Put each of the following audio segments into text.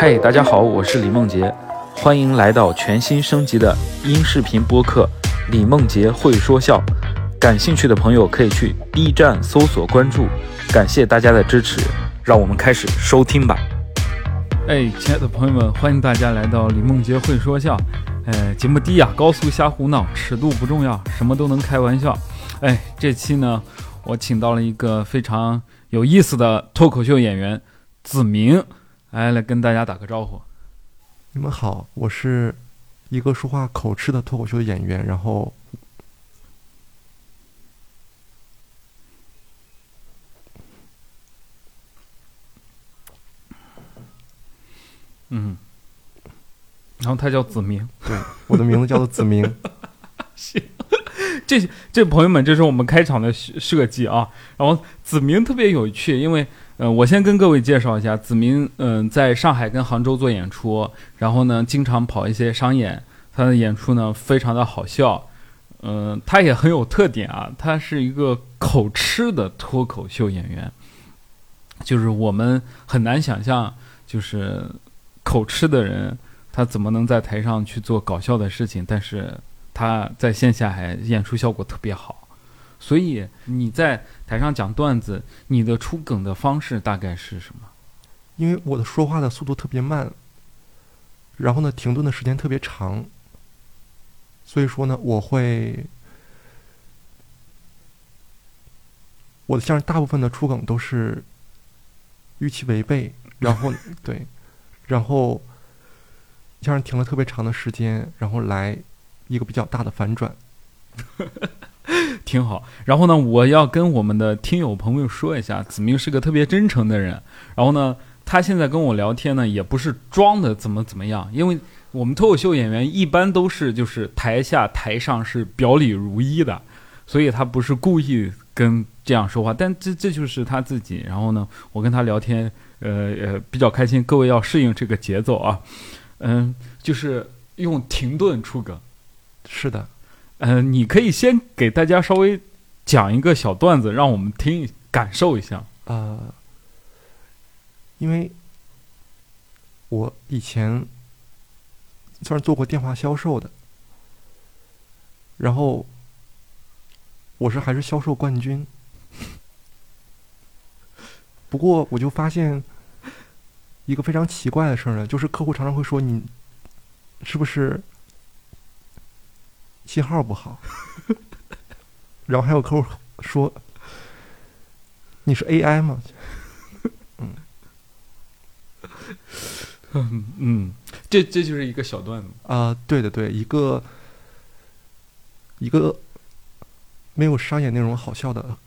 嗨，大家好，我是李梦洁，欢迎来到全新升级的音视频播客《李梦洁会说笑》。感兴趣的朋友可以去 B 站搜索关注。感谢大家的支持，让我们开始收听吧。哎，亲爱的朋友们，欢迎大家来到李梦洁会说笑。呃，节目低呀，高速瞎胡闹，尺度不重要，什么都能开玩笑。哎，这期呢，我请到了一个非常有意思的脱口秀演员子明，来来跟大家打个招呼。你们好，我是一个说话口吃的脱口秀演员，然后，嗯，然后他叫子明。对，我的名字叫做子明。行，这这朋友们，这是我们开场的设设计啊。然后子明特别有趣，因为呃，我先跟各位介绍一下，子明嗯、在上海跟杭州做演出，然后呢，经常跑一些商演，他的演出呢非常的好笑，嗯、他也很有特点啊，他是一个口吃的脱口秀演员，就是我们很难想象，就是口吃的人，他怎么能在台上去做搞笑的事情，但是。他在线下还演出效果特别好，所以你在台上讲段子，你的出梗的方式大概是什么？因为我的说话的速度特别慢，然后呢，停顿的时间特别长，所以说呢，我会我的相声大部分的出梗都是预期违背，然后对，然后相声停了特别长的时间，然后来一个比较大的反转。挺好。然后呢，我要跟我们的听友朋友说一下，子明是个特别真诚的人。然后呢，他现在跟我聊天呢，也不是装的怎么怎么样，因为我们脱口秀演员一般都是就是台下台上是表里如一的，所以他不是故意跟这样说话，但这这就是他自己。然后呢，我跟他聊天，呃呃比较开心。各位要适应这个节奏啊，嗯，就是用停顿出梗。是的，嗯、你可以先给大家稍微讲一个小段子，让我们听感受一下。呃，因为我以前算是做过电话销售的，然后我是还是销售冠军。不过我就发现一个非常奇怪的事儿呢，就是客户常常会说你是不是信号不好，然后还有客户说你是 AI 吗？嗯 嗯，这这就是一个小段子。啊、对的对，一个一个没有商业内容好笑的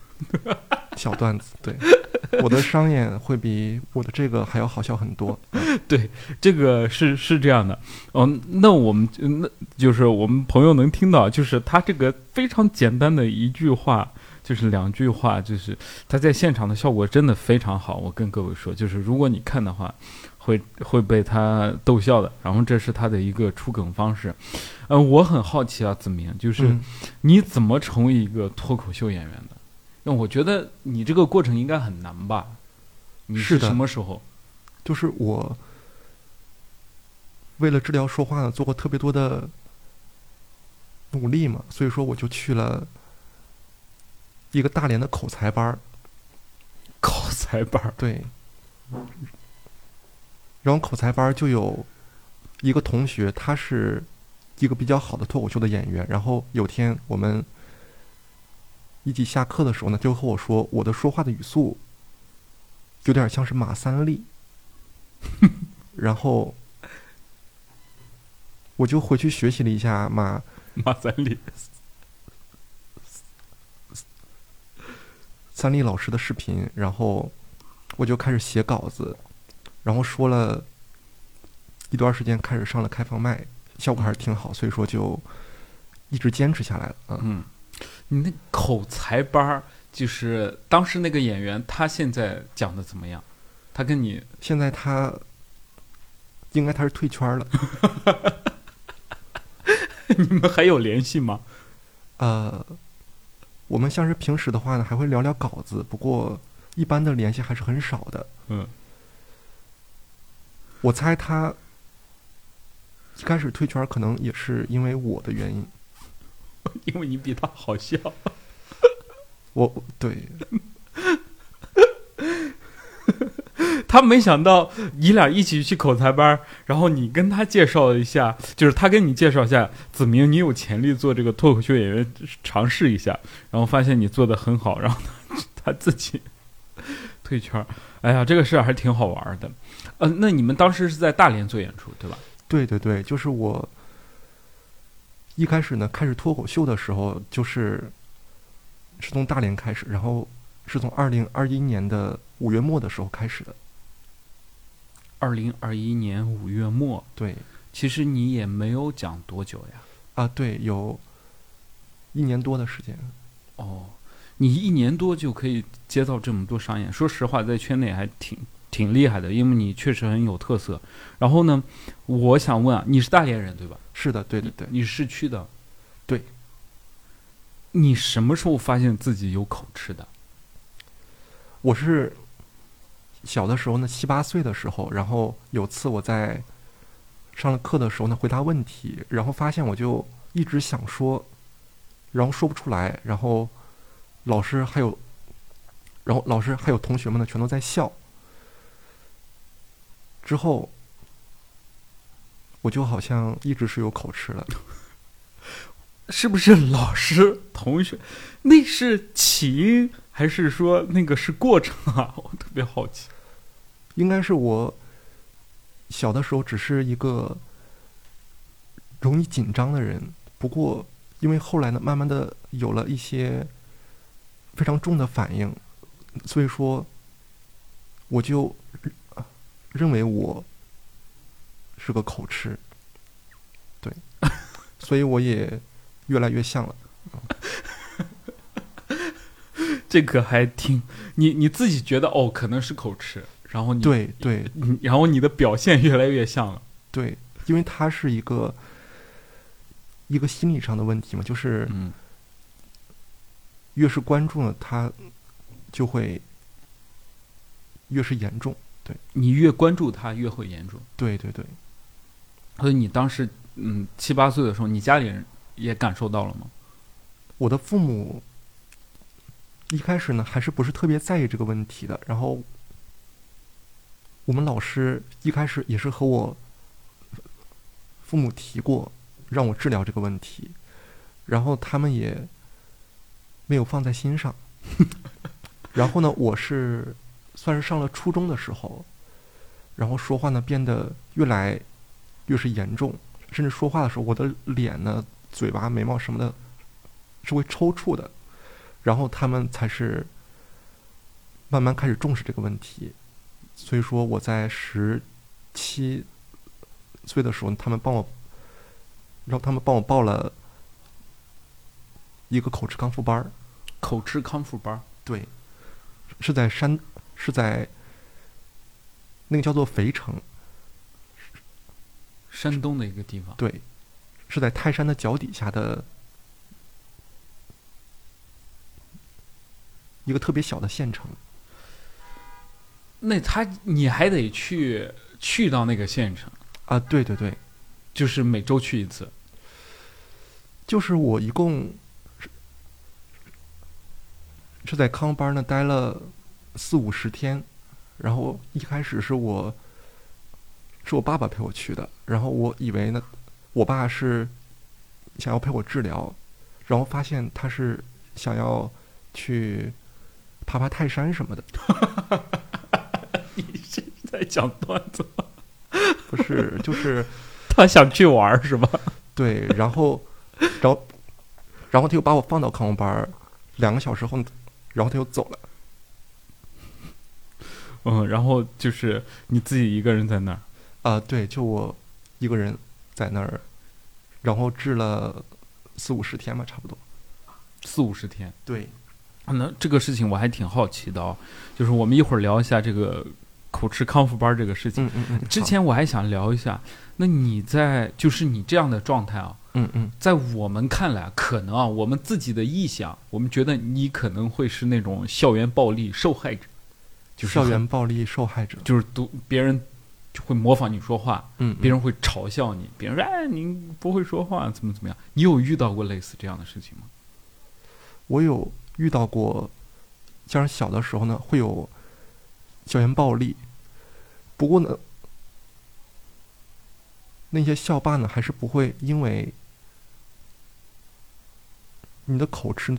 小段子。对，我的商演会比我的这个还要好笑很多。对这个是是这样的，哦，那我们那就是我们朋友能听到，就是他这个非常简单的一句话，就是两句话，就是他在现场的效果真的非常好。我跟各位说，就是如果你看的话，会会被他逗笑的。然后这是他的一个出梗方式。呃，我很好奇啊，子明，就是嗯你怎么成为一个脱口秀演员的？那我觉得你这个过程应该很难吧？你是的什么时候？就是我为了治疗说话呢，做过特别多的努力嘛，所以说我就去了一个大连的口才班儿。口才班儿？对，然后口才班儿就有一个同学，他是一个比较好的脱口秀的演员。然后有天我们一起下课的时候呢，就和我说，我的说话的语速有点像是马三立。然后我就回去学习了一下马马三立。三立老师的视频，然后我就开始写稿子，然后说了一段时间，开始上了开放麦，效果还是挺好，所以说就一直坚持下来了。嗯，嗯，你那口才班儿，就是当时那个演员，他现在讲的怎么样？他跟你现在他应该他是退圈了，你们还有联系吗？呃，我们像是平时的话呢，还会聊聊稿子，不过一般的联系还是很少的。嗯，我猜他一开始退圈，可能也是因为我的原因。因为你比他好笑。我对 他没想到你俩一起去口才班，然后你跟他介绍一下，就是他跟你介绍一下子明，你有潜力做这个脱口秀演员，尝试一下，然后发现你做的很好，然后他他自己退圈儿。哎呀，这个事儿还挺好玩的。呃，那你们当时是在大连做演出对吧？对对对，就是我一开始呢，开始脱口秀的时候，就是是从大连开始，然后是从二零二一年的五月末的时候开始的。二零二一年五月末，对其实你也没有讲多久呀。啊，对，有一年多的时间。哦，你一年多就可以接到这么多商演，说实话，在圈内还挺挺厉害的，因为你确实很有特色。然后呢，我想问啊，你是大连人对吧？是的，对对对，你是市区的。对。你什么时候发现自己有口吃的？我是小的时候呢，七八岁的时候，然后有次我在上了课的时候呢，回答问题，然后发现我就一直想说，然后说不出来，然后老师还有，然后老师还有同学们呢，全都在笑。之后，我就好像一直是有口吃了。是不是老师、同学？那是起因，还是说那个是过程啊？我特别好奇。应该是我小的时候只是一个容易紧张的人，不过因为后来呢，慢慢的有了一些非常重的反应，所以说我就呃认为我是个口吃，对，所以我也越来越像了。这个还挺你你自己觉得哦，可能是口吃，然后你对对，然后你的表现越来越像了。对，因为它是一个一个心理上的问题嘛，就是嗯，越是关注了，它就会越是严重。对你越关注他，越会严重。对对对，所以你当时嗯七八岁的时候，你家里人也感受到了吗？我的父母一开始呢，还是不是特别在意这个问题的。然后我们老师一开始也是和我父母提过，让我治疗这个问题，然后他们也没有放在心上。然后呢，我是算是上了初中的时候，然后说话呢变得越来越是严重，甚至说话的时候，我的脸呢、嘴巴、眉毛什么的是会抽搐的。然后他们才是慢慢开始重视这个问题。所以说我在十七岁的时候，他们帮我，然后他们帮我报了一个口吃康复班儿。口吃康复班儿，对，是在山，是在那个叫做肥城，山东的一个地方。对，是在泰山的脚底下的一个特别小的县城。那他你还得去去到那个县城，啊，对对对，就是每周去一次。就是我一共是是在康班呢待了四五十天，然后一开始是我是我爸爸陪我去的，然后我以为呢，我爸是想要陪我治疗，然后发现他是想要去爬爬泰山什么的，你是在讲段子吗？不是，就是 他想去玩儿是吧？对，然后，然后，然后他又把我放到康复班儿，两个小时后，然后他又走了。嗯，然后就是你自己一个人在那儿。啊、对，就我一个人在那儿，然后治了四五十天吧，差不多。四五十天。对，啊那这个事情我还挺好奇的哦，就是我们一会儿聊一下这个口吃康复班这个事情。嗯嗯嗯。之前我还想聊一下，那你在就是你这样的状态啊，嗯嗯在我们看来，可能啊，我们自己的臆想，我们觉得你可能会是那种校园暴力受害者，就是校园暴力受害者。就是毒别人就会模仿你说话，嗯，别人会嘲笑你，别人说哎你不会说话，怎么怎么样？你有遇到过类似这样的事情吗？我有遇到过，像是小的时候呢，会有校园暴力，不过呢，那些校霸呢，还是不会因为你的口吃，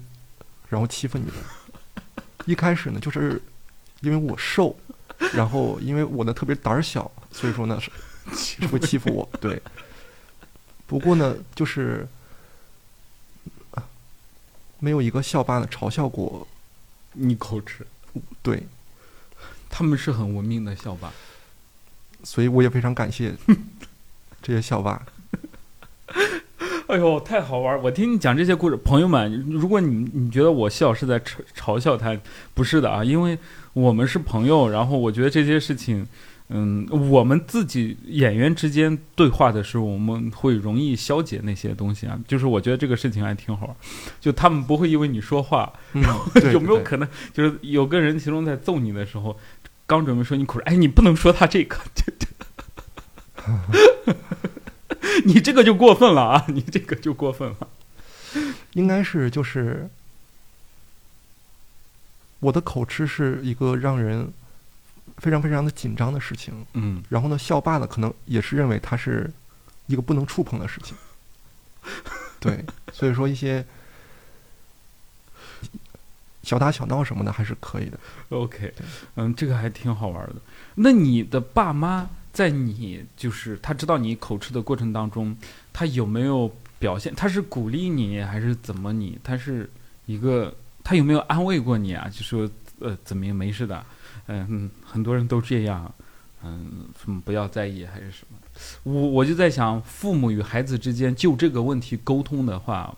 然后欺负你的。一开始呢，就是因为我瘦，然后因为我呢特别胆儿小，所以说呢是是会欺负我。对，不过呢，就是啊没有一个校霸呢嘲笑过。你口吃，对，他们是很文明的校霸。所以我也非常感谢 这些校霸。哎呦，太好玩儿！我听你讲这些故事，朋友们，如果你你觉得我笑是在嘲嘲笑他，不是的啊，因为我们是朋友，然后我觉得这些事情，嗯，我们自己演员之间对话的时候，我们会容易消解那些东西啊。就是我觉得这个事情还挺好玩，就他们不会因为你说话，嗯，对有没有可能就是有个人其中在揍你的时候，刚准备说你口吃，哎，你不能说他这个，你这个就过分了啊！你这个就过分了。应该是就是我的口吃是一个让人非常非常的紧张的事情。嗯，然后呢，校霸呢可能也是认为它是一个不能触碰的事情。对，所以说一些小打小闹什么的还是可以的。OK，嗯，这个还挺好玩的。那你的爸妈在你就是他知道你口吃的过程当中，他有没有表现？他是鼓励你还是怎么你？他是一个他有没有安慰过你啊？就说呃，怎么样没事的，嗯、很多人都这样，嗯，什么不要在意还是什么？我我就在想，父母与孩子之间就这个问题沟通的话，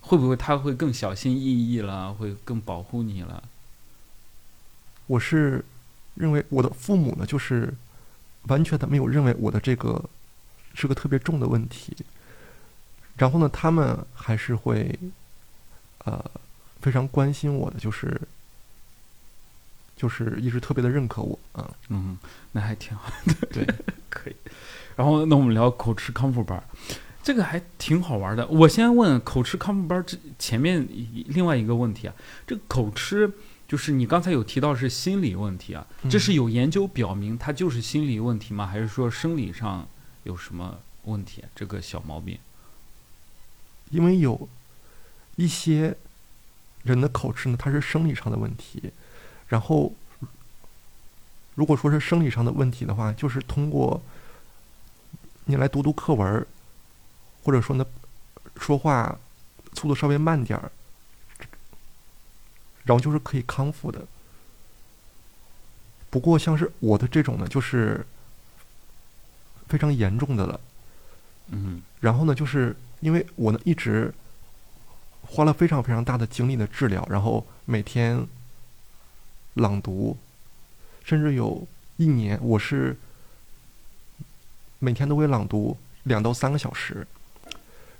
会不会他会更小心翼翼了，会更保护你了？我是认为我的父母呢，就是完全的没有认为我的这个是个特别重的问题，然后呢，他们还是会呃非常关心我的，就是就是一直特别的认可我啊，嗯，那还挺好的。对，可以。然后，那我们聊口吃康复班儿，这个还挺好玩的。我先问口吃康复班儿之前面一另外一个问题啊，这个口吃就是你刚才有提到是心理问题啊，这是有研究表明它就是心理问题吗？还是说生理上有什么问题啊？这个小毛病？因为有一些人的口吃呢，它是生理上的问题，然后如果说是生理上的问题的话，就是通过你来读读课文儿，或者说呢说话速度稍微慢点儿，然后就是可以康复的。不过像是我的这种呢，就是非常严重的了。嗯然后呢，就是因为我呢一直花了非常非常大的精力的治疗，然后每天朗读，甚至有一年我是每天都会朗读两到三个小时，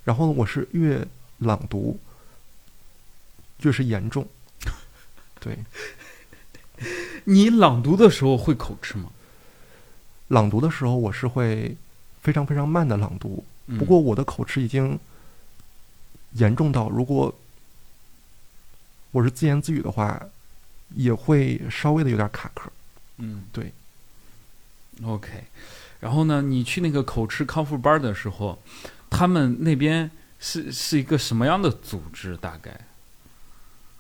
然后呢，我是越朗读越是严重，对，你朗读的时候会口吃吗？朗读的时候我是会非常非常慢的朗读，嗯。不过我的口吃已经严重到，如果我是自言自语的话，也会稍微的有点卡壳。嗯，对。OK，然后呢，你去那个口吃康复班的时候，他们那边是是一个什么样的组织？大概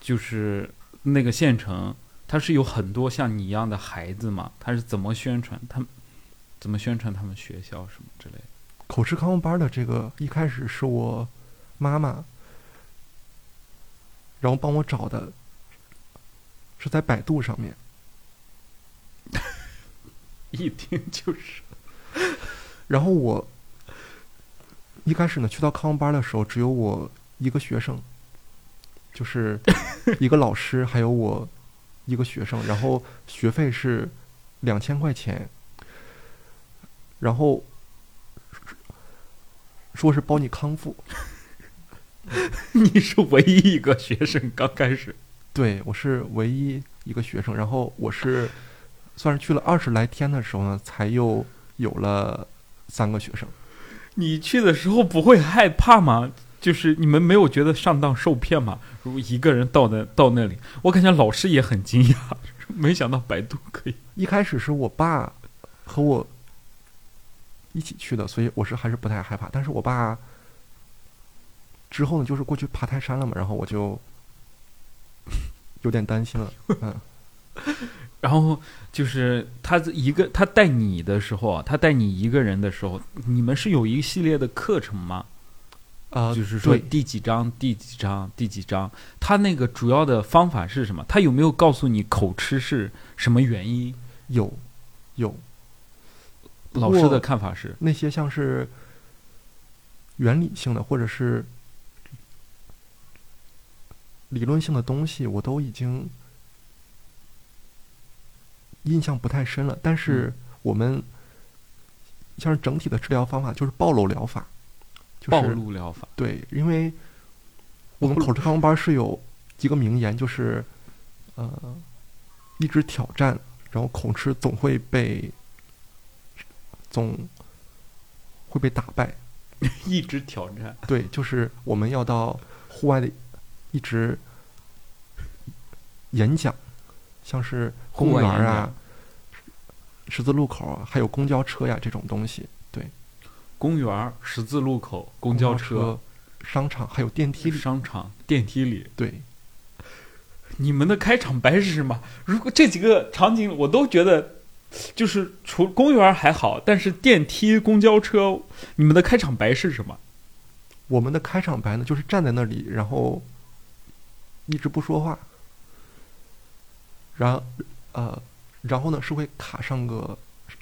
就是那个县城，它是有很多像你一样的孩子嘛？他是怎么宣传？他们怎么宣传他们学校什么之类的？口吃康复班的这个一开始是我妈妈，然后帮我找的，是在百度上面。一听就是，然后我一开始呢去到康复班的时候，只有我一个学生，就是一个老师，还有我一个学生，然后学费是两千块钱，然后说是包你康复，你是唯一一个学生，刚开始。对我是唯一一个学生，然后我是算是去了二十来天的时候呢，才又有了三个学生。你去的时候不会害怕吗？就是你们没有觉得上当受骗吗？如果一个人到那到那里，我感觉老师也很惊讶，没想到百度可以。一开始是我爸和我一起去的，所以我是还是不太害怕。但是我爸之后呢，就是过去爬泰山了嘛，然后我就有点担心了。嗯，然后就是他一个他带你的时候啊，他带你一个人的时候，你们是有一系列的课程吗？啊、就是说第几章、第几章、第几章，他那个主要的方法是什么？他有没有告诉你口吃是什么原因？有有老师的看法是，那些像是原理性的或者是理论性的东西，我都已经印象不太深了。但是我们像是整体的治疗方法就是暴露疗法，就是暴露疗法。对，因为我们口吃康复班是有几个名言，就是呃，一直挑战，然后口吃总会被总会被打败。一直挑战。对，就是我们要到户外的一直演讲，像是公园啊、十字路口啊，还有公交车呀这种东西。对，公园、十字路口、公公交车、商场还有电梯里。商场、电梯里。对，你们的开场白是什么？如果这几个场景我都觉得，就是除公园还好，但是电梯、公交车，你们的开场白是什么？我们的开场白呢，就是站在那里，然后一直不说话，然呃，然后呢是会卡上个十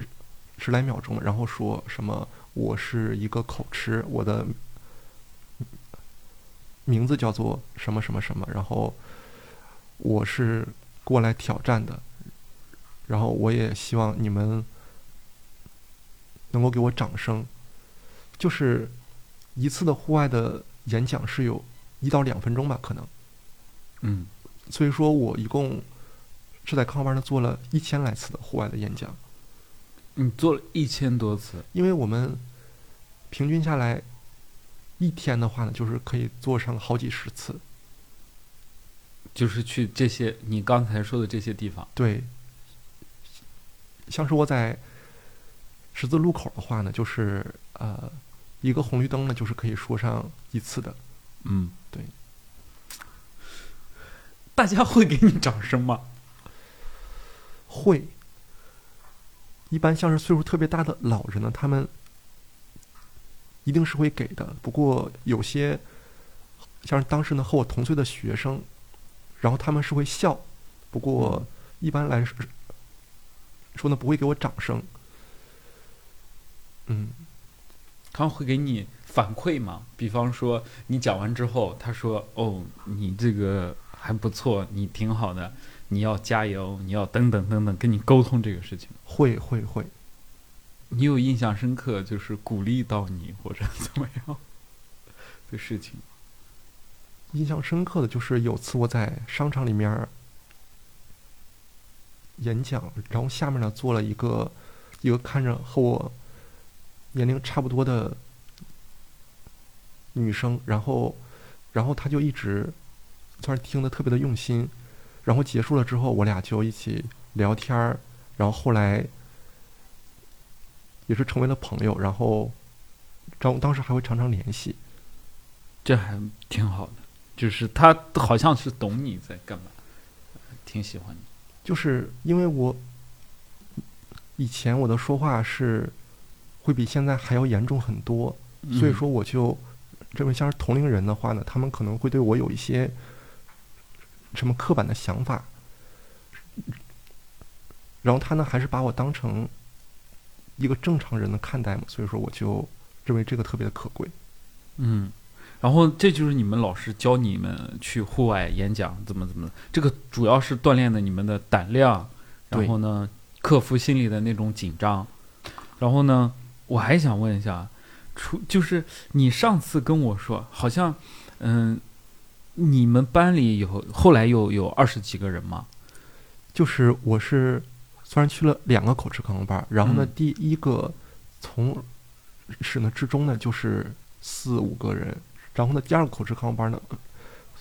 十来秒钟，然后说什么我是一个口吃，我的名字叫做什么什么什么，然后我是过来挑战的，然后我也希望你们能够给我掌声，就是。一次的户外的演讲是有一到两分钟吧，可能。嗯，所以说我一共是在康巴呢做了一千来次的户外的演讲，你做了一千多次，因为我们平均下来一天的话呢，就是可以做上好几十次。就是去这些你刚才说的这些地方。对，像是我在十字路口的话呢，就是呃一个红绿灯呢，就是可以说上一次的。嗯，对。大家会给你掌声吗？会。一般像是岁数特别大的老人呢，他们一定是会给的。不过有些像是当时呢和我同岁的学生，然后他们是会笑，不过一般来说说呢不会给我掌声。嗯，他们会给你反馈吗？比方说你讲完之后，他说：“哦，你这个还不错，你挺好的，你要加油，你要等等等等，跟你沟通这个事情。会会会。你有印象深刻，就是鼓励到你或者怎么样 的事情？印象深刻的就是有次我在商场里面演讲，然后下面呢坐了一个一个看着和我年龄差不多的女生，然后然后她就一直算是听得特别的用心，然后结束了之后，我俩就一起聊天儿，然后后来也是成为了朋友，然后当当时还会常常联系。这还挺好的，就是他好像是懂你在干嘛，挺喜欢你。就是因为我以前我的说话是会比现在还要严重很多，所以说我就认为像是同龄人的话呢，他们可能会对我有一些什么刻板的想法，然后他呢还是把我当成一个正常人的看待嘛，所以说我就认为这个特别的可贵。嗯，然后这就是你们老师教你们去户外演讲怎么怎么，这个主要是锻炼的你们的胆量，然后呢，克服心里的那种紧张。然后呢，我还想问一下，除就是你上次跟我说，好像嗯，你们班里有后来有有二十几个人吗？就是我是虽然去了两个口吃康复班，然后呢嗯，第一个从始呢至终呢就是四五个人，然后呢第二个口吃康复班呢，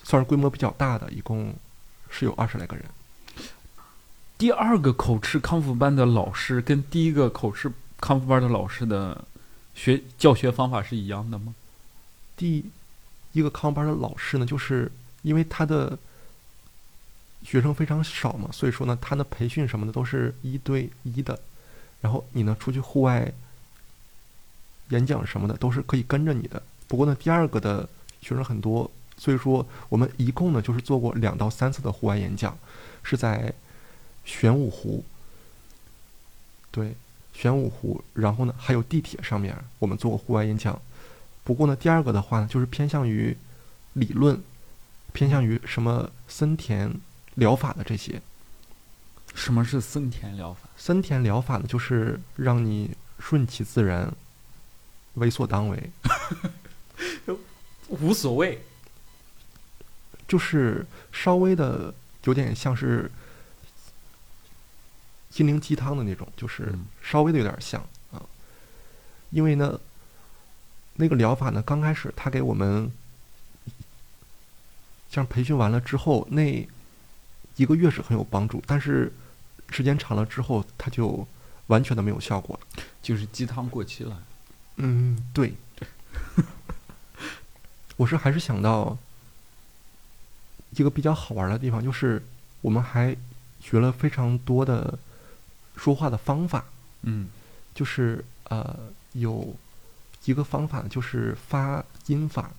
算是规模比较大的，一共是有二十来个人。第二个口吃康复班的老师跟第一个口吃康复班的老师的学教学方法是一样的吗？第一个康班的老师呢，就是因为他的学生非常少嘛，所以说呢，他的培训什么的都是一对一的，然后你呢出去户外演讲什么的都是可以跟着你的。不过呢，第二个的学生很多，所以说我们一共呢就是做过两到三次的户外演讲，是在玄武湖，对，玄武湖，然后呢还有地铁上面我们做过户外演讲。不过呢，第二个的话呢，就是偏向于理论，偏向于什么森田疗法的这些。什么是森田疗法？森田疗法呢，就是让你顺其自然，为所当为，无所谓。就是稍微的有点像是心灵鸡汤的那种，就是嗯稍微的有点像啊。因为呢，那个疗法呢，刚开始他给我们像培训完了之后，那一个月是很有帮助，但是时间长了之后，它就完全的没有效果了。就是鸡汤过期了。嗯，对。我是还是想到一个比较好玩的地方，就是我们还学了非常多的说话的方法，嗯就是呃有一个方法就是发音法，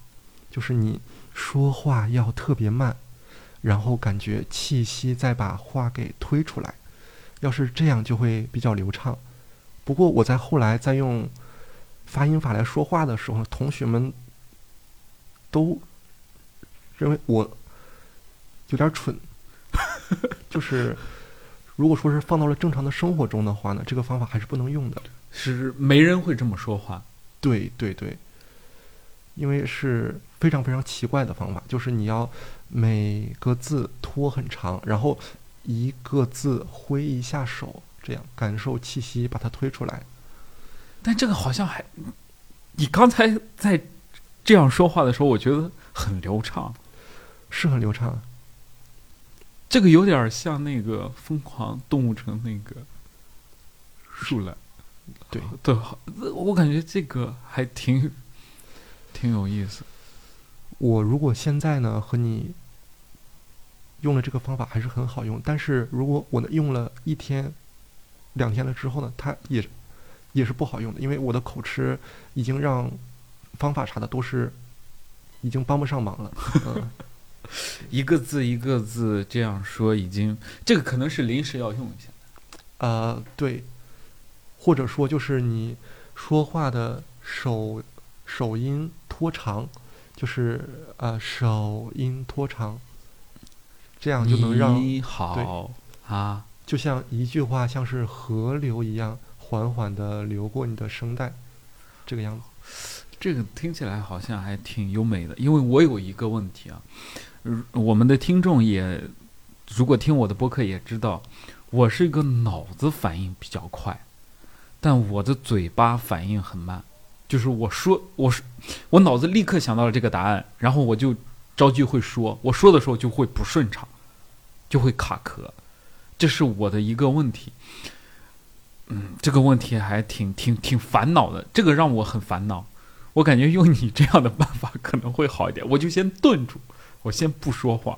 就是你说话要特别慢，然后感觉气息再把话给推出来，要是这样就会比较流畅。不过我在后来在用发音法来说话的时候，同学们都认为我有点蠢，就是如果说是放到了正常的生活中的话呢，这个方法还是不能用的。是没人会这么说话。对对对，因为是非常非常奇怪的方法，就是你要每个字拖很长，然后一个字挥一下手，这样感受气息把它推出来。但这个好像还，你刚才在这样说话的时候，我觉得很流畅。是很流畅，这个有点像那个《疯狂动物城》那个树懒。对对，好我感觉这个还挺 挺有意思。我如果现在呢和你用了这个方法还是很好用，但是如果我呢用了一天、两天了之后呢，它也也是不好用的，因为我的口吃已经让方法啥的都是已经帮不上忙了。嗯，一个字一个字这样说，已经这个可能是临时要用一下。呃，对，或者说就是你说话的手手音拖长，就是呃手音拖长，这样就能让你好啊，就像一句话像是河流一样缓缓的流过你的声带，这个样子。这个听起来好像还挺优美的。因为我有一个问题啊，呃我们的听众也如果听我的播客也知道，我是一个脑子反应比较快，但我的嘴巴反应很慢。就是我说，我是我脑子立刻想到了这个答案，然后我就着急会说，我说的时候就会不顺畅，就会卡壳，这是我的一个问题。嗯，这个问题还挺挺挺烦恼的，这个让我很烦恼。我感觉用你这样的办法可能会好一点，我就先顿住，我先不说话，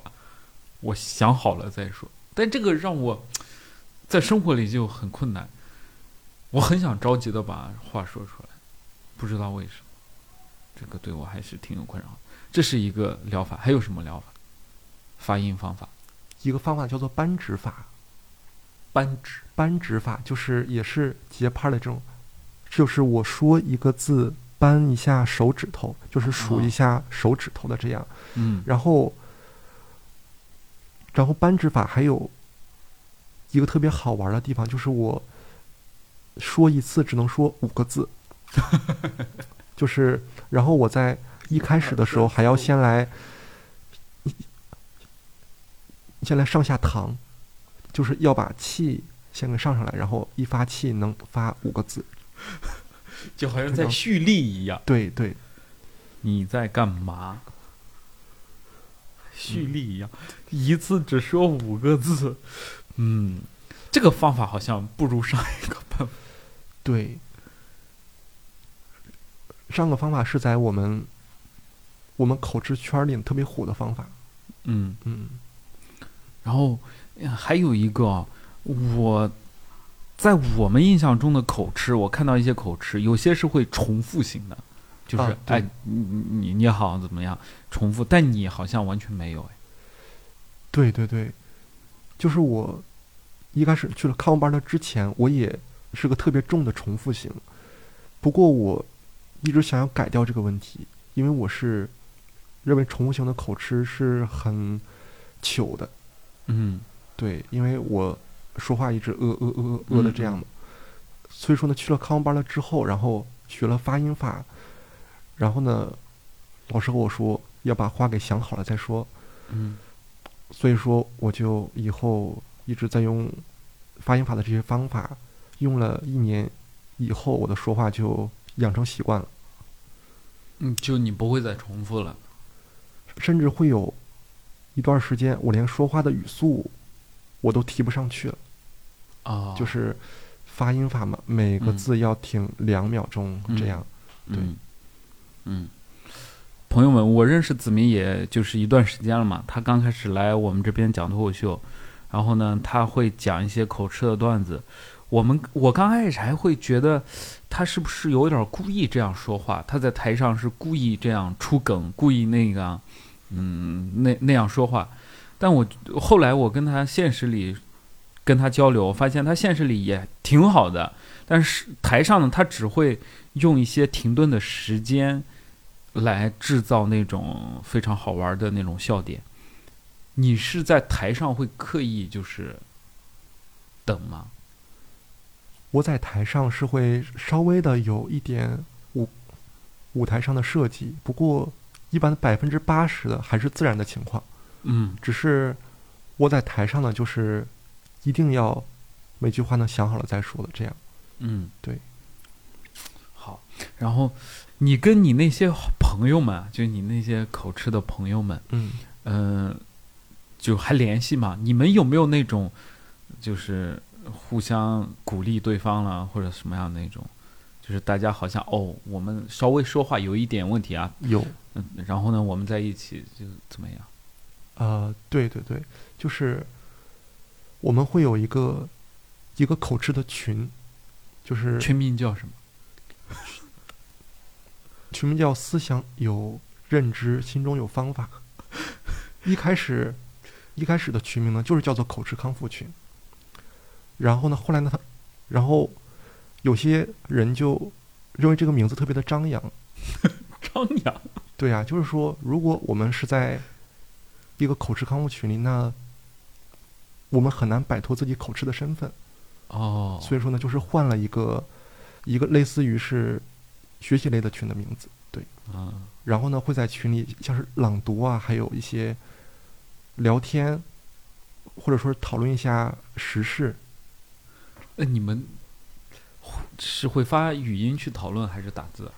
我想好了再说。但这个让我在生活里就很困难，我很想着急的把话说出来，不知道为什么，这个对我还是挺有困扰的。这是一个疗法，还有什么疗法？发音方法，一个方法叫做扳指法，扳指。扳指法就是也是节拍的这种，就是我说一个字扳一下手指头，就是数一下手指头的这样。嗯，然后，然后扳指法还有一个特别好玩的地方，就是我说一次只能说五个字，就是然后我在一开始的时候还要先来，先来上下膛，就是要把气先给上上来，然后一发气能发五个字。就好像在蓄力一样。对对，你在干嘛？蓄力一样，一次只说五个字。嗯，这个方法好像不如上一个办法。对，上个方法是在我们我们口吃圈里特别火的方法。嗯，嗯然后呃还有一个啊，我在我们印象中的口吃，我看到一些口吃，有些是会重复型的，就是、啊哎，你你你好怎么样，重复，但你好像完全没有哎。对对对，就是我一开始去了康复班的之前，我也是个特别重的重复型。不过我一直想要改掉这个问题，因为我是认为重复型的口吃是很糗的。嗯对，因为我说话一直呃呃呃呃的这样的，所以说呢，去了康复班了之后，然后学了发音法，然后呢，老师和我说要把话给想好了再说，嗯所以说我就以后一直在用发音法的这些方法，用了一年以后，我的说话就养成习惯了，嗯，就你不会再重复了。甚至会有一段时间，我连说话的语速我都提不上去了。啊，就是发音法嘛，每个嗯字要停两秒钟这样。对嗯，嗯，朋友们，我认识子明也就是一段时间了嘛。他刚开始来我们这边讲脱口秀，然后呢，他会讲一些口吃的段子。我们我刚开始还会觉得他是不是有点故意这样说话？他在台上是故意这样出梗，故意那个，嗯，那那样说话。但我后来我跟他现实里跟他交流，发现他现实里也挺好的，但是台上呢，他只会用一些停顿的时间来制造那种非常好玩的那种笑点。你是在台上会刻意就是等吗？我在台上是会稍微的有一点舞舞台上的设计，不过一般百分之八十的还是自然的情况。嗯只是我在台上呢，就是一定要每句话呢想好了再说的，这样。嗯，对。好，然后你跟你那些朋友们，就你那些口吃的朋友们，嗯，嗯、就还联系吗？你们有没有那种，就是互相鼓励对方了，或者什么样的那种？就是大家好像哦，我们稍微说话有一点问题啊，有。嗯，然后呢，我们在一起就怎么样？呃，对对对，就是我们会有一个一个口吃的群，就是群名叫什么？群名叫“思想有认知，心中有方法”。一开始，一开始的群名呢，就是叫做“口吃康复群”。然后呢，后来呢，他，然后有些人就认为这个名字特别的张扬。张扬。对呀、就是说，如果我们是在一个口吃康复群里，那我们很难摆脱自己口吃的身份。哦，所以说呢，就是换了一个一个类似于是学习类的群的名字，对。啊，然后呢，会在群里像是朗读啊，还有一些聊天，或者说是讨论一下时事。那你们是会发语音去讨论，还是打字？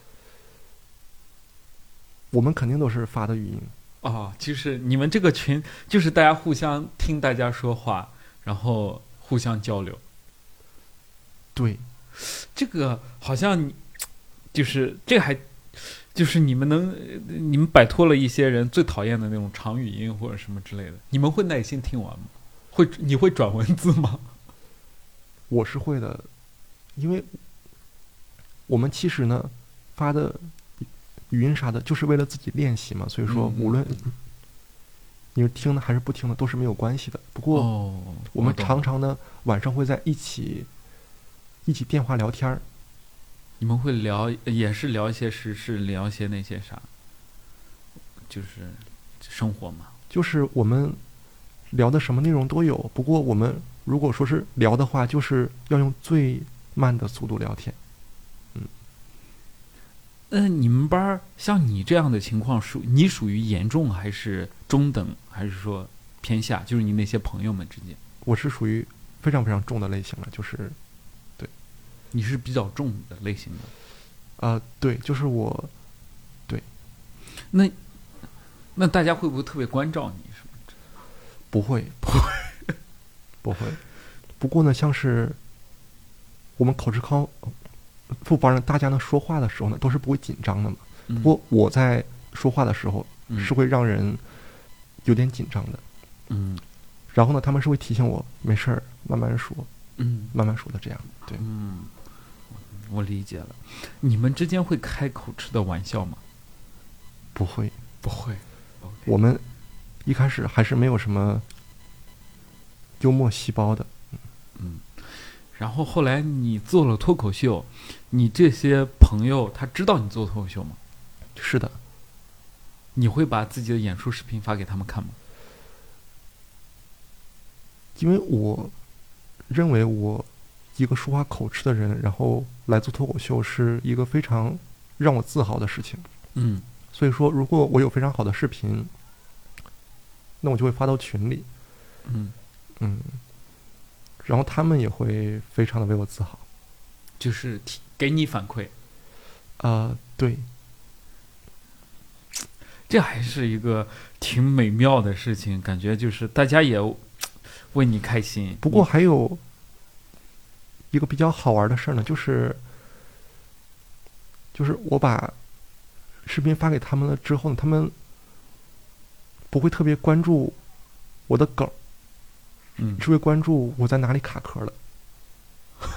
我们肯定都是发的语音，哦，就是你们这个群，就是大家互相听大家说话，然后互相交流。对，这个好像你就是这个还就是你们能你们摆脱了一些人最讨厌的那种长语音或者什么之类的，你们会耐心听完吗？会你会转文字吗？我是会的，因为我们其实呢发的语音啥的，就是为了自己练习嘛，所以说无论你是听的还是不听的，都是没有关系的。不过哦，我们常常呢晚上会在一起一起电话聊天儿，你们会聊，也是聊一些时事，聊一些那些啥，就是生活嘛。就是我们聊的什么内容都有。不过我们如果说是聊的话，就是要用最慢的速度聊天。嗯那你们班儿像你这样的情况属你属于严重还是中等，还是说偏下？就是你那些朋友们之间，我是属于非常非常重的类型了，就是对你是比较重的类型的。啊、对，就是我对那那大家会不会特别关照你？是吗？不会，不会，不会。不过呢，像是我们口吃康不帮着大家呢说话的时候呢，都是不会紧张的嘛。嗯不过我在说话的时候嗯是会让人有点紧张的。嗯然后呢，他们是会提醒我没事儿，慢慢说，嗯慢慢说的这样。对，嗯，我理解了。你们之间会开口吃的玩笑吗？不会。不会。我们一开始还是没有什么幽默细胞的。嗯，然后后来你做了脱口秀，你这些朋友他知道你做脱口秀吗？是的，你会把自己的演出视频发给他们看吗？因为我认为我一个说话口吃的人，然后来做脱口秀是一个非常让我自豪的事情。嗯所以说，如果我有非常好的视频，那我就会发到群里，嗯，嗯，然后他们也会非常的为我自豪。就是提给你反馈，啊、对，这还是一个挺美妙的事情，感觉就是大家也为你开心。不过还有一个比较好玩的事儿呢，就是就是我把视频发给他们了之后呢，他们不会特别关注我的梗儿，嗯，只会关注我在哪里卡壳了。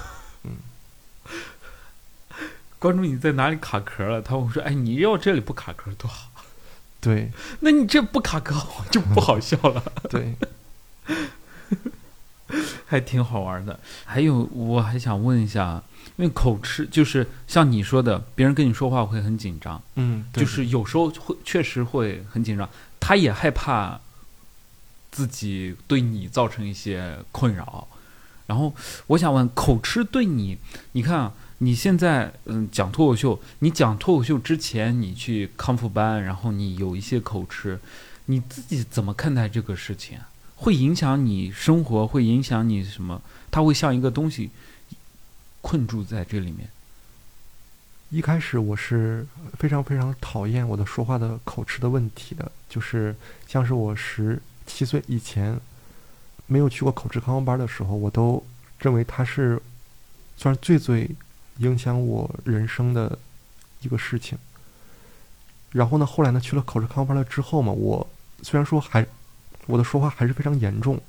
关注你在哪里卡壳了，他会说：“哎，你要这里不卡壳多好。对那你这不卡壳就不好笑了。”对，还挺好玩的。还有，我还想问一下，因为口吃就是像你说的，别人跟你说话会很紧张，嗯，就是有时候会确实会很紧张，他也害怕自己对你造成一些困扰。然后我想问，口吃对你，你看，你现在嗯讲脱口秀，你讲脱口秀之前，你去康复班，然后你有一些口吃，你自己怎么看待这个事情？会影响你生活，会影响你什么？它会像一个东西困住在这里面。一开始我是非常非常讨厌我的说话的口吃的问题的，就是像是我十七岁以前没有去过口吃康复班的时候，我都认为它是算是最最影响我人生的一个事情。然后呢，后来呢去了口吃康复班了之后嘛，我虽然说还我的说话还是非常严重，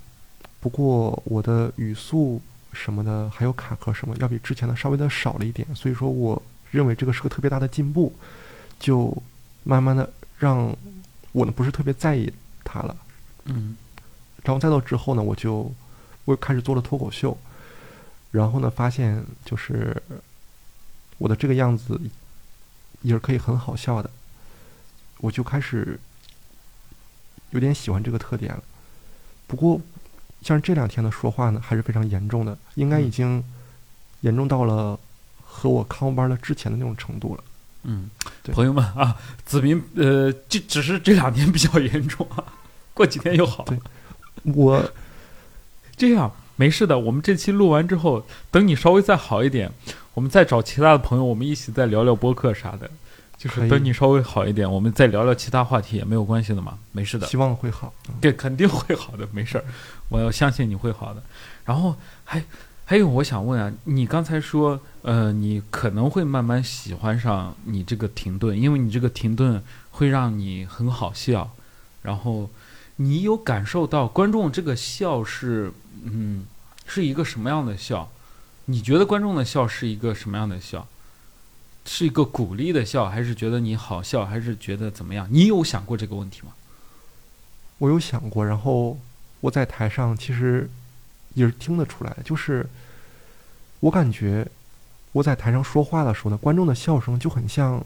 不过我的语速什么的还有卡壳什么要比之前的稍微的少了一点，所以说我认为这个是个特别大的进步，就慢慢的让我呢不是特别在意它了。嗯。然后再到之后呢，我就我又开始做了脱口秀，然后呢发现就是我的这个样子也是可以很好笑的，我就开始有点喜欢这个特点了。不过像这两天的说话呢，还是非常严重的，应该已经严重到了和我康复班的之前的那种程度了。嗯，对。朋友们啊，子明呃，这只是这两天比较严重啊，过几天又好。我 这样没事的，我们这期录完之后，等你稍微再好一点，我们再找其他的朋友，我们一起再聊聊播客啥的。就是等你稍微好一点，我们再聊聊其他话题也没有关系的嘛，没事的。希望会好。嗯对，肯定会好的，没事儿，我要相信你会好的。然后还还有，我想问啊，你刚才说，呃，你可能会慢慢喜欢上你这个停顿，因为你这个停顿会让你很好笑，然后你有感受到观众这个笑是，嗯，是一个什么样的笑？你觉得观众的笑是一个什么样的笑？是一个鼓励的笑，还是觉得你好笑，还是觉得怎么样？你有想过这个问题吗？我有想过，然后我在台上其实也是听得出来，就是我感觉我在台上说话的时候呢，观众的笑声就很像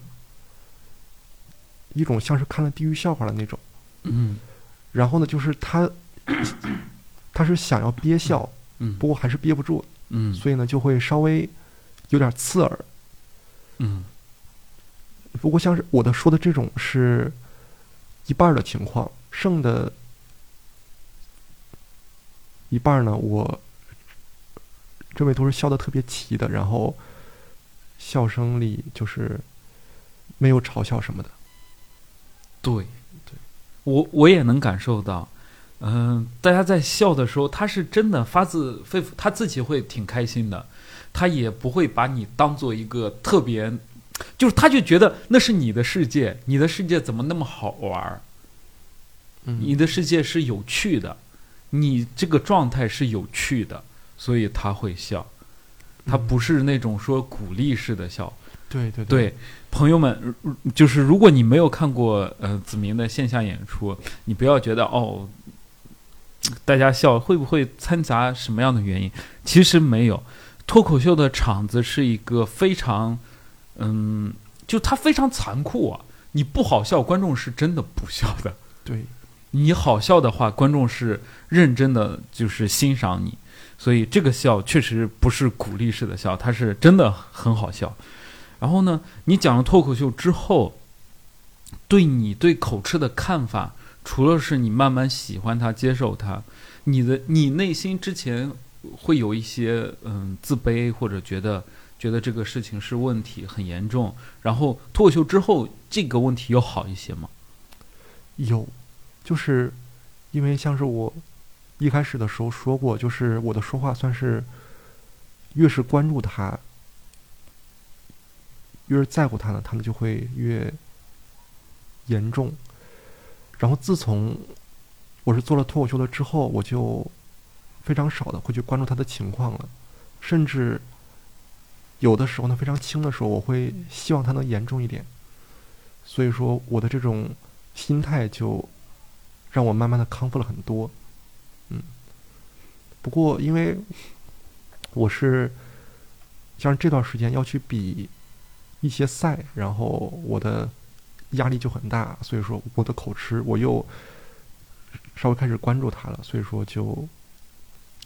一种像是看了地狱笑话的那种。嗯然后呢，就是他他是想要憋笑，嗯不过还是憋不住，嗯所以呢就会稍微有点刺耳。嗯不过像是我的说的这种是一半的情况，剩的一半呢，我这位都是笑得特别齐的，然后笑声里就是没有嘲笑什么的。对，我我也能感受到，嗯、大家在笑的时候，他是真的发自肺腑，他自己会挺开心的，他也不会把你当做一个特别，就是他就觉得那是你的世界，你的世界怎么那么好玩儿？嗯你的世界是有趣的，你这个状态是有趣的，所以他会笑，他不是那种说鼓励式的笑。对对对，朋友们，如就是如果你没有看过呃子明的线下演出，你不要觉得哦，大家笑会不会掺杂什么样的原因？其实没有，脱口秀的场子是一个非常，嗯，就它非常残酷啊！你不好笑，观众是真的不笑的；对你好笑的话，观众是认真的，就是欣赏你。所以这个笑确实不是鼓励式的笑，它是真的很好笑。然后呢，你讲了脱口秀之后，对你对口吃的看法，除了是你慢慢喜欢它、接受它，你的你内心之前会有一些嗯自卑，或者觉得觉得这个事情是问题很严重。然后脱口秀之后，这个问题又好一些吗？有，就是因为像是我一开始的时候说过，就是我的说话算是越是关注他，越是在乎他呢，他们就会越严重。然后自从我是做了脱口秀了之后，我就非常少的会去关注他的情况了，甚至有的时候呢，非常轻的时候，我会希望他能严重一点。所以说，我的这种心态就让我慢慢的康复了很多。嗯，不过因为我是像这段时间要去比一些赛，然后我的压力就很大，所以说我的口吃我又稍微开始关注他了，所以说就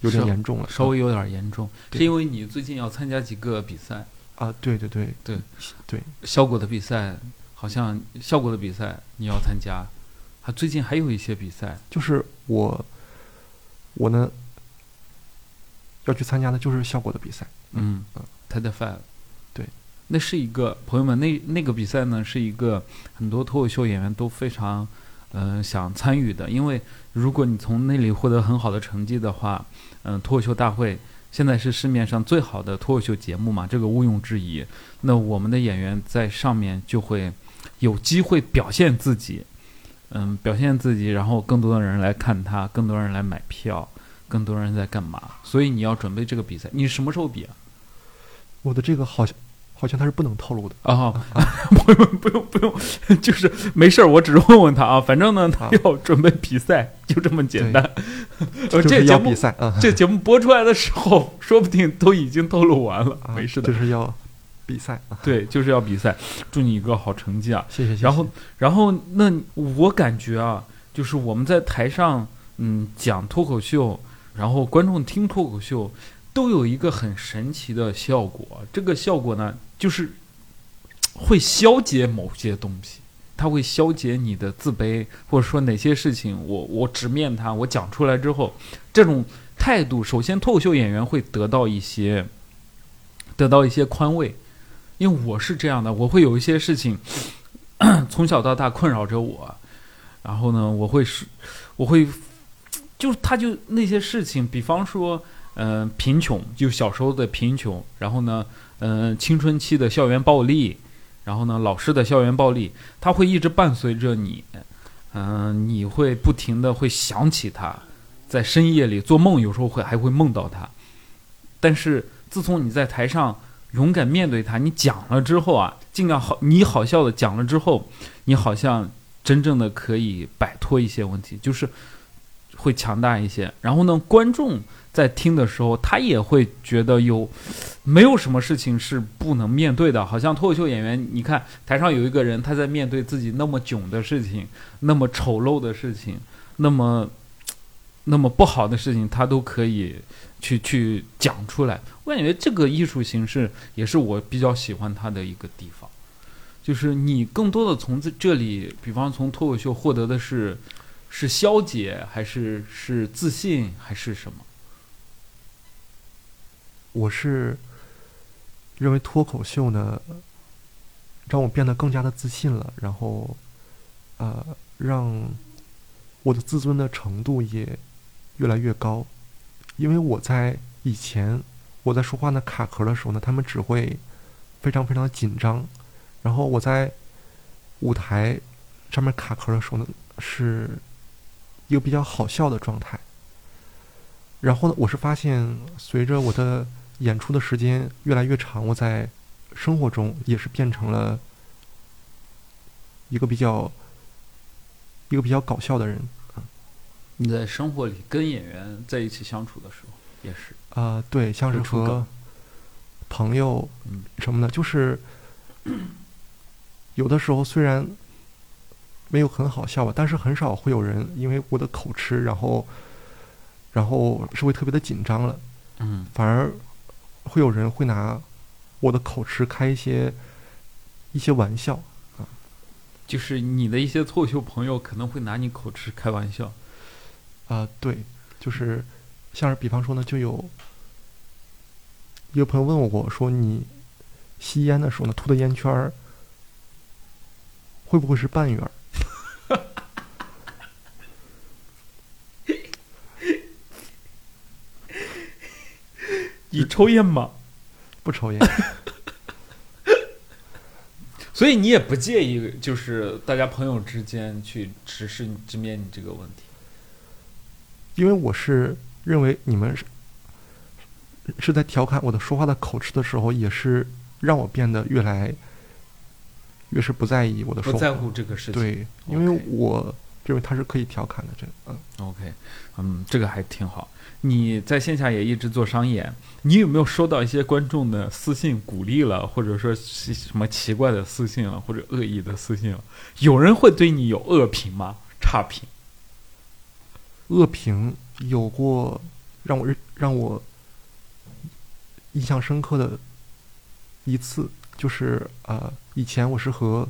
有点严重了。稍微有点严重，对。是因为你最近要参加几个比赛，啊，对对对对对，效果的比赛，好像效果的比赛你要参加，还最近还有一些比赛，就是我我呢要去参加的就是效果的比赛。嗯嗯，TED Five，对，那是一个朋友们，那那个比赛呢是一个很多脱口秀演员都非常嗯、想参与的，因为如果你从那里获得很好的成绩的话，嗯、脱口秀大会现在是市面上最好的脱口秀节目嘛，这个毋庸置疑。那我们的演员在上面就会有机会表现自己，嗯，表现自己，然后更多的人来看他，更多人来买票，更多人在干嘛？所以你要准备这个比赛，你什么时候比啊？我的这个好像好像他是不能透露的。啊，不用不用不用，就是没事儿，我只是问问他啊。反正呢，他啊要准备比赛，就这么简单。呃，这节目要比赛啊，这节目播出来的时候，说不定都已经透露完了，啊没事的。就是要比赛啊。对，就是要比赛，祝你一个好成绩啊！谢谢谢谢。然后，然后那我感觉啊，就是我们在台上嗯讲脱口秀，然后观众听脱口秀，都有一个很神奇的效果。这个效果呢，就是会消解某些东西，它会消解你的自卑，或者说哪些事情我我直面它，我讲出来之后，这种态度，首先脱口秀演员会得到一些得到一些宽慰。因为我是这样的，我会有一些事情从小到大困扰着我，然后呢，我会是，我会，就是他就那些事情，比方说，嗯、贫穷，就小时候的贫穷，然后呢，嗯、青春期的校园暴力，然后呢，老师的校园暴力，它会一直伴随着你，嗯、你会不停的会想起他，在深夜里做梦，有时候会还会梦到他，但是自从你在台上。勇敢面对他，你讲了之后啊，尽量好，你好笑的讲了之后，你好像真正的可以摆脱一些问题，就是会强大一些。然后呢，观众在听的时候，他也会觉得有没有什么事情是不能面对的。好像脱口秀演员，你看台上有一个人，他在面对自己那么囧的事情、那么丑陋的事情、那么那么不好的事情，他都可以去去讲出来。我感觉这个艺术形式也是我比较喜欢它的一个地方，就是你更多的从这这里，比方从脱口秀获得的是是消解，还是是自信，还是什么？我是认为脱口秀呢，让我变得更加的自信了，然后，呃，让我的自尊的程度也越来越高。因为我在以前我在说话呢卡壳的时候呢，他们只会非常非常的紧张，然后我在舞台上面卡壳的时候呢，是一个比较好笑的状态。然后呢，我是发现随着我的演出的时间越来越长，我在生活中也是变成了一个比较一个比较搞笑的人。你在生活里跟演员在一起相处的时候，也是啊、对，像是和朋友嗯什么的，就是 有的时候虽然没有很好笑吧，但是很少会有人因为我的口吃，然后然后是会特别的紧张了。嗯反而会有人会拿我的口吃开一些一些玩笑啊。就是你的一些脱口秀朋友可能会拿你口吃开玩笑。啊、对，就是像是比方说呢，就有一个朋友问我说：“你吸烟的时候呢，吐的烟圈儿会不会是半圆儿 抽烟吗？不抽烟？所以你也不介意，就是大家朋友之间去直视直面你这个问题。因为我是认为你们是是在调侃我的说话的口吃的时候，也是让我变得越来越是不在意我的说话。不在乎这个事情。对，因为我认为它是可以调侃的，这个嗯。OK，嗯，这个还挺好。你在线下也一直做商演，你有没有收到一些观众的私信鼓励了，或者说是什么奇怪的私信了，或者恶意的私信了？有人会对你有恶评吗？差评？恶评有过让我让我印象深刻的一次，就是呃，以前我是和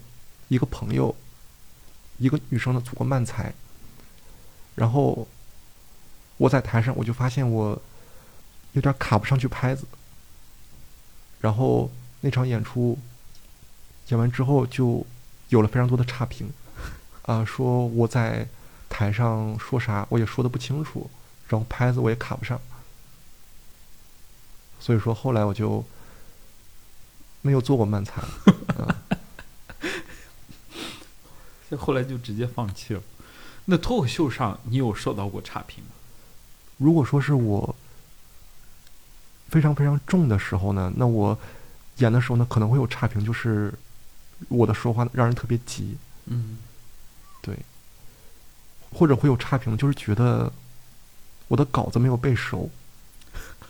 一个朋友，一个女生的祖国漫才，然后我在台上我就发现我有点卡不上去拍子，然后那场演出演完之后就有了非常多的差评，啊、说我在台上说啥我也说的不清楚，然后拍子我也卡不上，所以说后来我就没有做过漫才了。嗯所以后来就直接放弃了。那脱口秀上你有受到过差评吗？如果说是我非常非常重的时候呢，那我演的时候呢可能会有差评，就是我的说话让人特别急，嗯，对或者会有差评，就是觉得我的稿子没有背熟。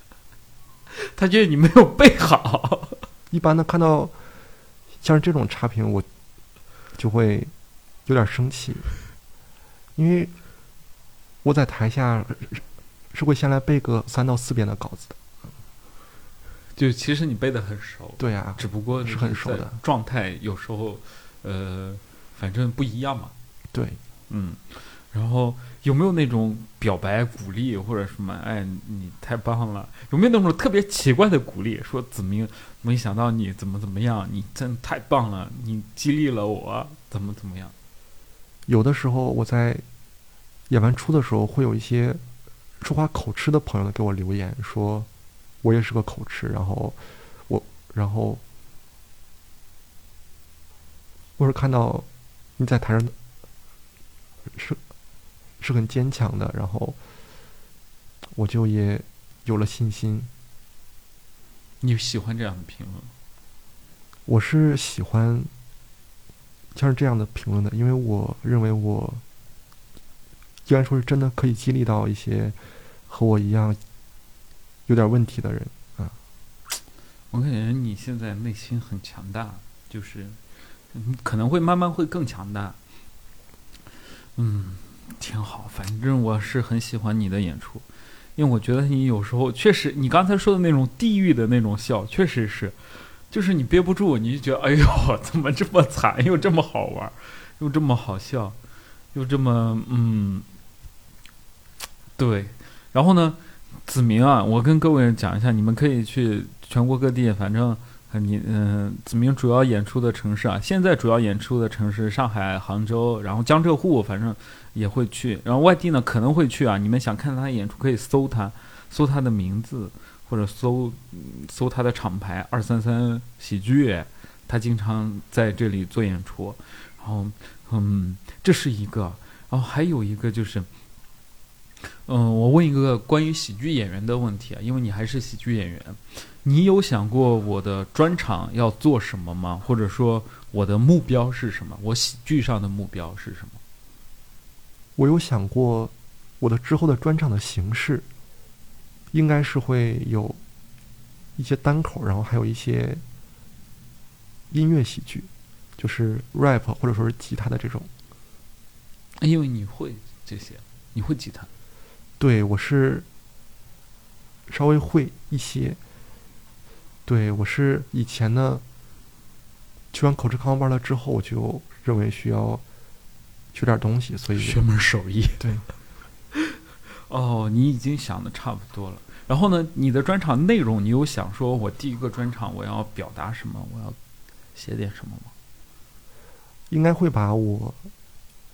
他觉得你没有背好。一般的看到像是这种差评，我就会有点生气，因为我在台下是是会先来背个三到四遍的稿子的。就其实你背的很熟，对呀、只不过是很熟的状态有时候，呃，反正不一样嘛。对，嗯，然后有没有那种表白、鼓励或者什么？哎，你太棒了！有没有那种特别奇怪的鼓励？说子明，没想到你怎么怎么样，你真太棒了，你激励了我，怎么怎么样？有的时候我在演完出的时候，会有一些说话口吃的朋友呢给我留言说，我也是个口吃，然后我然后我是看到你在台上是是很坚强的，然后我就也有了信心。你喜欢这样的评论吗？我是喜欢像是这样的评论的，因为我认为我既然说是真的可以激励到一些和我一样有点问题的人啊。我感觉你现在内心很强大，就是可能会慢慢会更强大。嗯，挺好。反正我是很喜欢你的演出，因为我觉得你有时候确实，你刚才说的那种地狱的那种笑，确实是，就是你憋不住，你就觉得哎呦，怎么这么惨，又这么好玩，又这么好笑，又这么嗯，对。然后呢，子明啊，我跟各位讲一下，你们可以去全国各地，反正你嗯、子明主要演出的城市啊，现在主要演出的城市上海、杭州，然后江浙沪，反正也会去。然后外地呢可能会去啊，你们想看他演出可以搜他，搜他的名字或者搜搜他的厂牌二三三喜剧，他经常在这里做演出。然后嗯，这是一个，然后还有一个就是。嗯，我问一个关于喜剧演员的问题啊，因为你还是喜剧演员，你有想过我的专场要做什么吗？或者说我的目标是什么？我喜剧上的目标是什么？我有想过我的之后的专场的形式，应该是会有一些单口，然后还有一些音乐喜剧，就是 rap 或者说是吉他的这种。因为你会这些，你会吉他，对我是稍微会一些。对我是以前呢，去完口吃康班了之后，我就认为需要学点东西，所以学门手艺。对，哦，你已经想的差不多了。然后呢，你的专场内容，你有想说我第一个专场我要表达什么？我要写点什么吗？应该会把我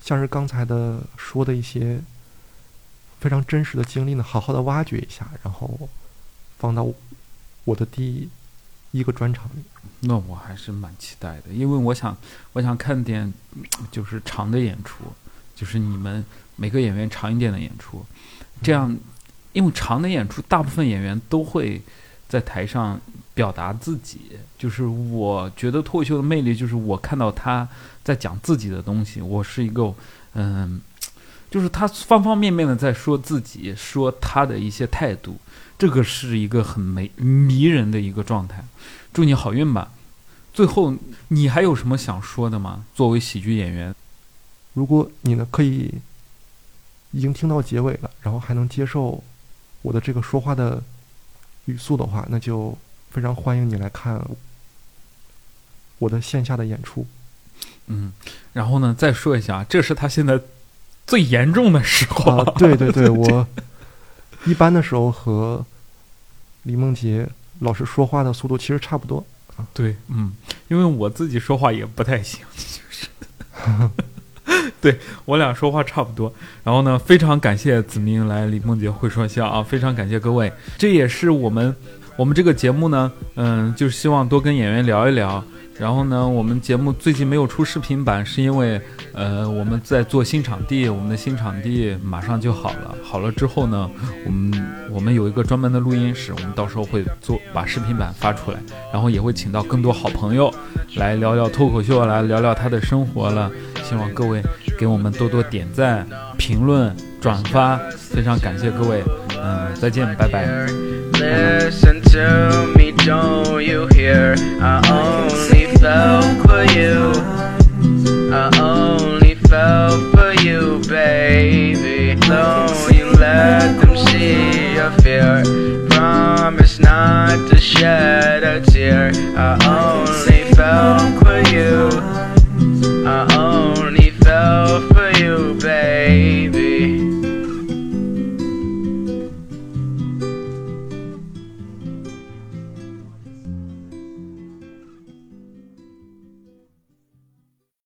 像是刚才的说的一些非常真实的经历呢，好好的挖掘一下，然后放到我的第一个专场里。那我还是蛮期待的，因为我想，我想看点嗯就是长的演出，就是你们每个演员长一点的演出，这样，因为长的演出，大部分演员都会在台上表达自己。就是我觉得脱口秀的魅力，就是我看到他在讲自己的东西，我是一个，嗯，就是他方方面面的在说自己，说他的一些态度，这个是一个很美迷人的一个状态。祝你好运吧。最后，你还有什么想说的吗？作为喜剧演员，如果你呢可以已经听到结尾了，然后还能接受我的这个说话的语速的话，那就非常欢迎你来看我的线下的演出。嗯，然后呢，再说一下，这是他现在最严重的时候。啊，对对对，我一般的时候和李梦洁老师说话的速度其实差不多。对，嗯，因为我自己说话也不太行，就是，对我俩说话差不多。然后呢，非常感谢子明来李梦洁会说笑啊，非常感谢各位，这也是我们我们这个节目呢，嗯，就是希望多跟演员聊一聊。然后呢，我们节目最近没有出视频版，是因为呃我们在做新场地，我们的新场地马上就好了。好了之后呢，我们我们有一个专门的录音室，我们到时候会做把视频版发出来，然后也会请到更多好朋友来聊聊脱口秀，来聊聊他的生活了。希望各位给我们多多点赞、评论、转发，非常感谢各位。嗯，再见，拜拜。 Listen to me, don't you hear? I only fell for you. I only fell for you, baby. Don't you let them see your fear. Promise not to shed a tear. I only fell for you. I only fell for you, baby.